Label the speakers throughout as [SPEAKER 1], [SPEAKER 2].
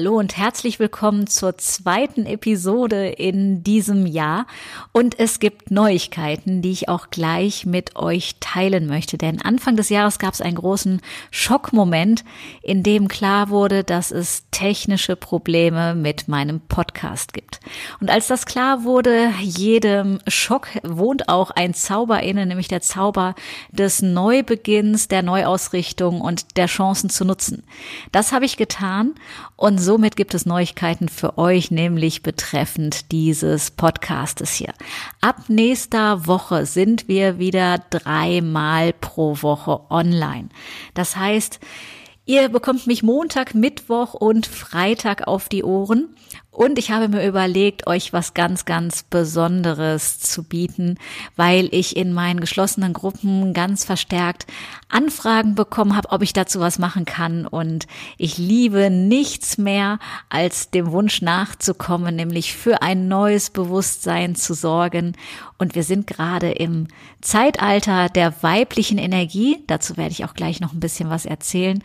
[SPEAKER 1] Hallo und herzlich willkommen zur zweiten Episode in diesem Jahr. Und es gibt Neuigkeiten, die ich auch gleich mit euch teilen möchte. Denn Anfang des Jahres gab es einen großen Schockmoment, in dem klar wurde, dass es technische Probleme mit meinem Podcast gibt. Und als das klar wurde, jedem Schock wohnt auch ein Zauber inne, nämlich der Zauber des Neubeginns, der Neuausrichtung und der Chancen zu nutzen. Das habe ich getan und somit gibt es Neuigkeiten für euch, nämlich betreffend dieses Podcastes hier. Ab nächster Woche sind wir wieder dreimal pro Woche online. Das heißt, Ihr bekommt mich Montag, Mittwoch und Freitag auf die Ohren. Und ich habe mir überlegt, euch was ganz, ganz Besonderes zu bieten, weil ich in meinen geschlossenen Gruppen ganz verstärkt Anfragen bekommen habe, ob ich dazu was machen kann. Und ich liebe nichts mehr, als dem Wunsch nachzukommen, nämlich für ein neues Bewusstsein zu sorgen. Und wir sind gerade im Zeitalter der weiblichen Energie. Dazu werde ich auch gleich noch ein bisschen was erzählen.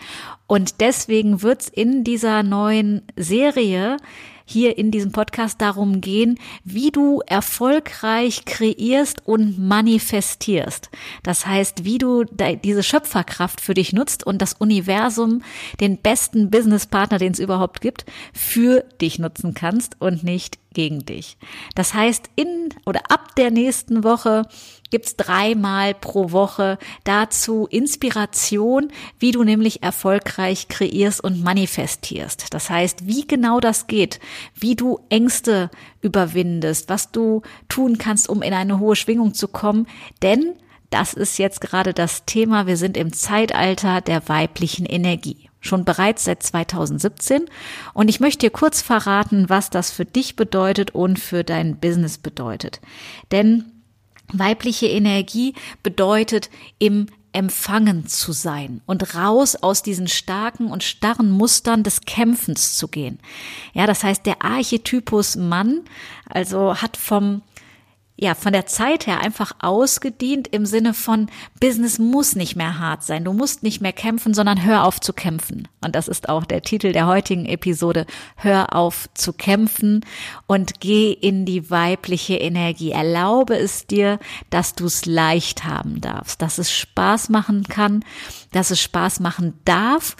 [SPEAKER 1] Und deswegen wird es in dieser neuen Serie hier in diesem Podcast darum gehen, wie du erfolgreich kreierst und manifestierst. Das heißt, wie du diese Schöpferkraft für dich nutzt und das Universum, den besten Businesspartner, den es überhaupt gibt, für dich nutzen kannst und nicht gegen dich. Das heißt, in oder ab der nächsten Woche gibt's dreimal pro Woche dazu Inspiration, wie du nämlich erfolgreich kreierst und manifestierst. Das heißt, wie genau das geht, wie du Ängste überwindest, was du tun kannst, um in eine hohe Schwingung zu kommen, denn das ist jetzt gerade das Thema. Wir sind im Zeitalter der weiblichen Energie. Schon bereits seit 2017. Und ich möchte dir kurz verraten, was das für dich bedeutet und für dein Business bedeutet. Denn Weibliche Energie bedeutet im Empfangen zu sein und raus aus diesen starken und starren Mustern des Kämpfens zu gehen. Ja, das heißt, der Archetypus Mann, also hat vom ja, von der Zeit her einfach ausgedient im Sinne von Business muss nicht mehr hart sein. Du musst nicht mehr kämpfen, sondern hör auf zu kämpfen. Und das ist auch der Titel der heutigen Episode. Hör auf zu kämpfen und geh in die weibliche Energie. Erlaube es dir, dass du es leicht haben darfst, dass es Spaß machen kann, dass es Spaß machen darf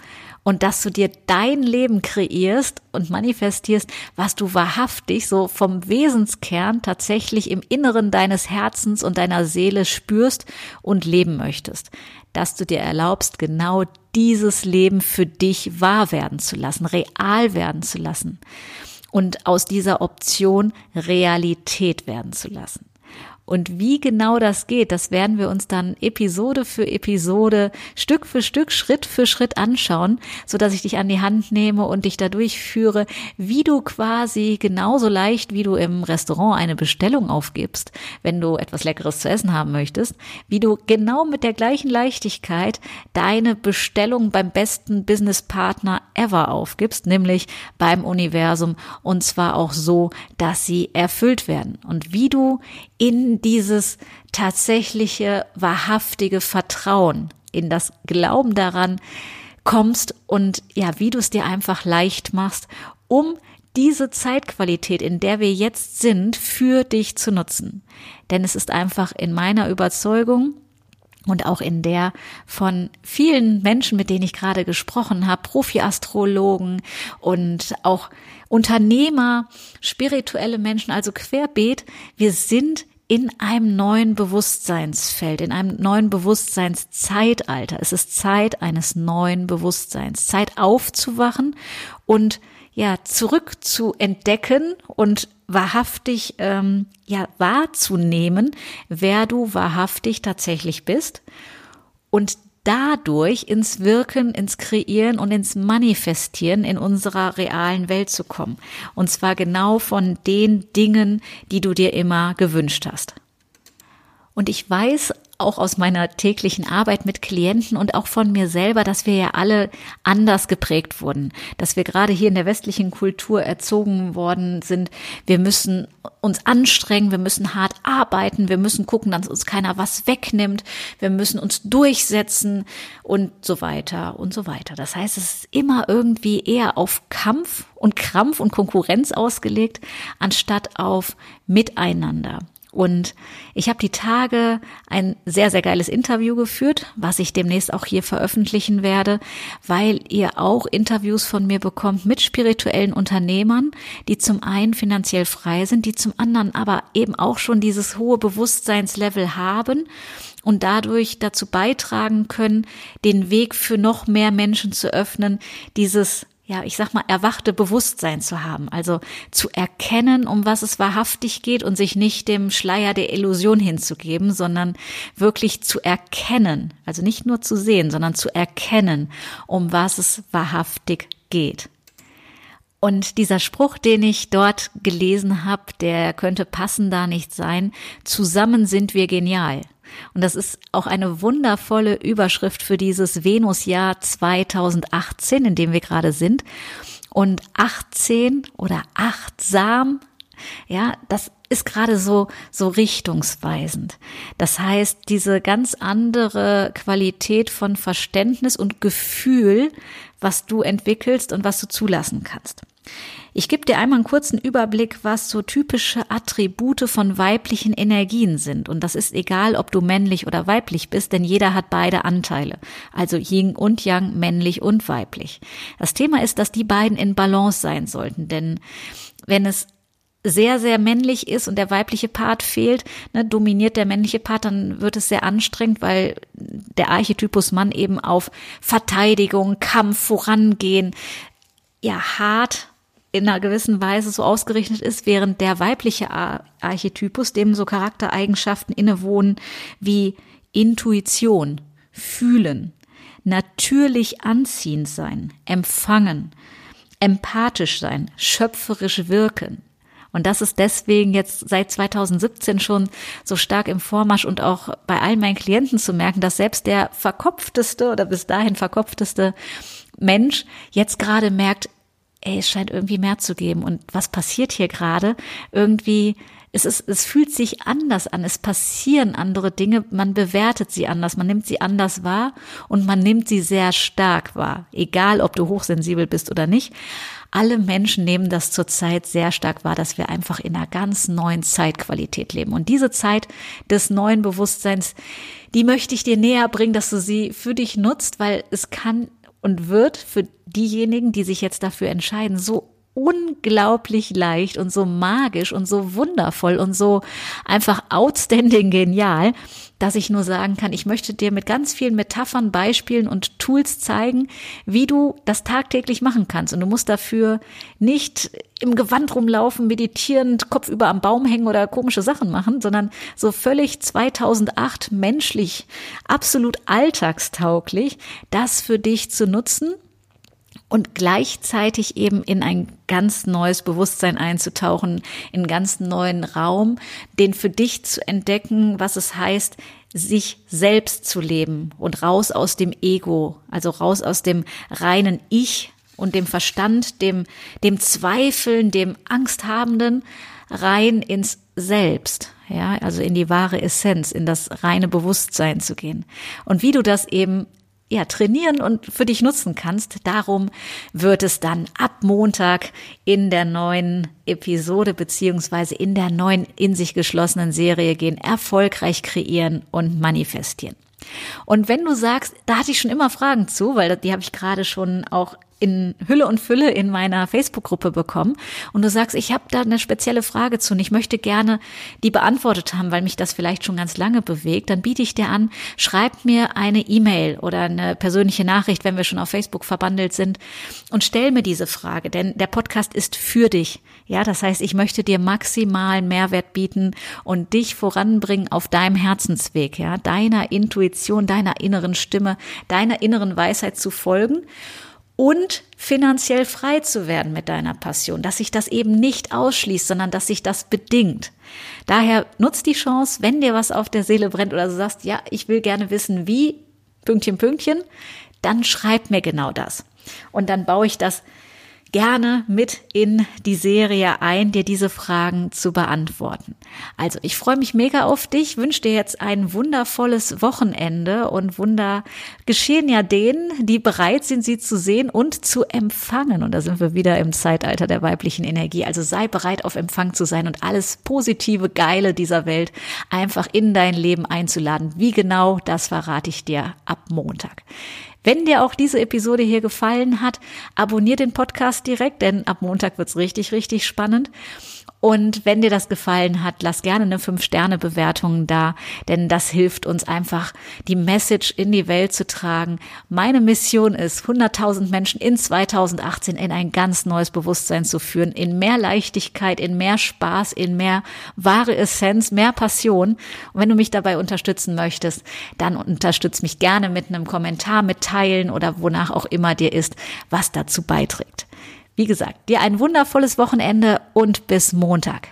[SPEAKER 1] und dass du dir dein Leben kreierst und manifestierst, was du wahrhaftig so vom Wesenskern tatsächlich im Inneren deines Herzens und deiner Seele spürst und leben möchtest. Dass du dir erlaubst, genau dieses Leben für dich wahr werden zu lassen, real werden zu lassen und aus dieser Option Realität werden zu lassen. Und wie genau das geht, das werden wir uns dann Episode für Episode, Stück für Stück, Schritt für Schritt anschauen, so dass ich dich an die Hand nehme und dich dadurch führe, wie du quasi genauso leicht, wie du im Restaurant eine Bestellung aufgibst, wenn du etwas Leckeres zu essen haben möchtest, wie du genau mit der gleichen Leichtigkeit deine Bestellung beim besten Businesspartner ever aufgibst, nämlich beim Universum und zwar auch so, dass sie erfüllt werden. Und wie du in dieses tatsächliche, wahrhaftige Vertrauen, in das Glauben daran kommst und ja, wie du es dir einfach leicht machst, um diese Zeitqualität, in der wir jetzt sind, für dich zu nutzen. Denn es ist einfach in meiner Überzeugung und auch in der von vielen Menschen, mit denen ich gerade gesprochen habe, Profi-Astrologen und auch Unternehmer, spirituelle Menschen, also querbeet, wir sind in einem neuen Bewusstseinsfeld, in einem neuen Bewusstseinszeitalter. Es ist Zeit eines neuen Bewusstseins, Zeit aufzuwachen und ja zurück zu entdecken und wahrhaftig ähm, ja wahrzunehmen, wer du wahrhaftig tatsächlich bist und dadurch ins Wirken, ins Kreieren und ins Manifestieren in unserer realen Welt zu kommen. Und zwar genau von den Dingen, die du dir immer gewünscht hast. Und ich weiß auch aus meiner täglichen Arbeit mit Klienten und auch von mir selber, dass wir ja alle anders geprägt wurden, dass wir gerade hier in der westlichen Kultur erzogen worden sind. Wir müssen uns anstrengen, wir müssen hart arbeiten, wir müssen gucken, dass uns keiner was wegnimmt, wir müssen uns durchsetzen und so weiter und so weiter. Das heißt, es ist immer irgendwie eher auf Kampf und Krampf und Konkurrenz ausgelegt, anstatt auf Miteinander. Und ich habe die Tage ein sehr, sehr geiles Interview geführt, was ich demnächst auch hier veröffentlichen werde, weil ihr auch Interviews von mir bekommt mit spirituellen Unternehmern, die zum einen finanziell frei sind, die zum anderen aber eben auch schon dieses hohe Bewusstseinslevel haben und dadurch dazu beitragen können, den Weg für noch mehr Menschen zu öffnen, dieses ja, ich sag mal, erwachte Bewusstsein zu haben, also zu erkennen, um was es wahrhaftig geht und sich nicht dem Schleier der Illusion hinzugeben, sondern wirklich zu erkennen, also nicht nur zu sehen, sondern zu erkennen, um was es wahrhaftig geht. Und dieser Spruch, den ich dort gelesen habe, der könnte passender nicht sein. Zusammen sind wir genial. Und das ist auch eine wundervolle Überschrift für dieses Venusjahr 2018, in dem wir gerade sind. Und 18 oder achtsam, ja, das ist gerade so, so richtungsweisend. Das heißt, diese ganz andere Qualität von Verständnis und Gefühl, was du entwickelst und was du zulassen kannst. Ich gebe dir einmal einen kurzen Überblick, was so typische Attribute von weiblichen Energien sind. Und das ist egal, ob du männlich oder weiblich bist, denn jeder hat beide Anteile. Also Yin und Yang, männlich und weiblich. Das Thema ist, dass die beiden in Balance sein sollten. Denn wenn es sehr, sehr männlich ist und der weibliche Part fehlt, ne, dominiert der männliche Part, dann wird es sehr anstrengend, weil der Archetypus Mann eben auf Verteidigung, Kampf, Vorangehen, ja, hart in einer gewissen Weise so ausgerichtet ist, während der weibliche Archetypus, dem so Charaktereigenschaften innewohnen wie Intuition, Fühlen, natürlich anziehend sein, empfangen, empathisch sein, schöpferisch wirken. Und das ist deswegen jetzt seit 2017 schon so stark im Vormarsch und auch bei all meinen Klienten zu merken, dass selbst der verkopfteste oder bis dahin verkopfteste Mensch jetzt gerade merkt, ey, es scheint irgendwie mehr zu geben. Und was passiert hier gerade? Irgendwie, es ist, es fühlt sich anders an. Es passieren andere Dinge. Man bewertet sie anders. Man nimmt sie anders wahr und man nimmt sie sehr stark wahr. Egal, ob du hochsensibel bist oder nicht. Alle Menschen nehmen das zurzeit sehr stark wahr, dass wir einfach in einer ganz neuen Zeitqualität leben. Und diese Zeit des neuen Bewusstseins, die möchte ich dir näher bringen, dass du sie für dich nutzt, weil es kann und wird für diejenigen, die sich jetzt dafür entscheiden, so unglaublich leicht und so magisch und so wundervoll und so einfach outstanding genial, dass ich nur sagen kann, ich möchte dir mit ganz vielen Metaphern, Beispielen und Tools zeigen, wie du das tagtäglich machen kannst. Und du musst dafür nicht im Gewand rumlaufen, meditierend, Kopf über am Baum hängen oder komische Sachen machen, sondern so völlig 2008 menschlich, absolut alltagstauglich, das für dich zu nutzen und gleichzeitig eben in ein ganz neues Bewusstsein einzutauchen, in einen ganz neuen Raum, den für dich zu entdecken, was es heißt, sich selbst zu leben und raus aus dem Ego, also raus aus dem reinen Ich und dem Verstand, dem, dem Zweifeln, dem Angsthabenden, rein ins Selbst, ja, also in die wahre Essenz, in das reine Bewusstsein zu gehen. Und wie du das eben ja, trainieren und für dich nutzen kannst. Darum wird es dann ab Montag in der neuen Episode beziehungsweise in der neuen in sich geschlossenen Serie gehen. Erfolgreich kreieren und manifestieren. Und wenn du sagst, da hatte ich schon immer Fragen zu, weil die habe ich gerade schon auch in Hülle und Fülle in meiner Facebook-Gruppe bekommen. Und du sagst, ich habe da eine spezielle Frage zu und ich möchte gerne die beantwortet haben, weil mich das vielleicht schon ganz lange bewegt, dann biete ich dir an, schreib mir eine E-Mail oder eine persönliche Nachricht, wenn wir schon auf Facebook verbandelt sind und stell mir diese Frage, denn der Podcast ist für dich. Ja, das heißt, ich möchte dir maximalen Mehrwert bieten und dich voranbringen auf deinem Herzensweg, ja, deiner Intuition, deiner inneren Stimme, deiner inneren Weisheit zu folgen und finanziell frei zu werden mit deiner Passion, dass sich das eben nicht ausschließt, sondern dass sich das bedingt. Daher nutzt die Chance, wenn dir was auf der Seele brennt oder du sagst, ja, ich will gerne wissen, wie, Pünktchen, Pünktchen, dann schreib mir genau das. Und dann baue ich das gerne mit in die Serie ein, dir diese Fragen zu beantworten. Also ich freue mich mega auf dich, wünsche dir jetzt ein wundervolles Wochenende und Wunder geschehen ja denen, die bereit sind, sie zu sehen und zu empfangen. Und da sind wir wieder im Zeitalter der weiblichen Energie. Also sei bereit, auf Empfang zu sein und alles positive, geile dieser Welt einfach in dein Leben einzuladen. Wie genau, das verrate ich dir ab Montag. Wenn dir auch diese Episode hier gefallen hat, abonnier den Podcast direkt, denn ab Montag wird's richtig, richtig spannend. Und wenn dir das gefallen hat, lass gerne eine 5-Sterne-Bewertung da, denn das hilft uns einfach, die Message in die Welt zu tragen. Meine Mission ist, 100.000 Menschen in 2018 in ein ganz neues Bewusstsein zu führen, in mehr Leichtigkeit, in mehr Spaß, in mehr wahre Essenz, mehr Passion. Und wenn du mich dabei unterstützen möchtest, dann unterstütz mich gerne mit einem Kommentar, mit Teilen oder wonach auch immer dir ist, was dazu beiträgt. Wie gesagt, dir ein wundervolles Wochenende und bis Montag.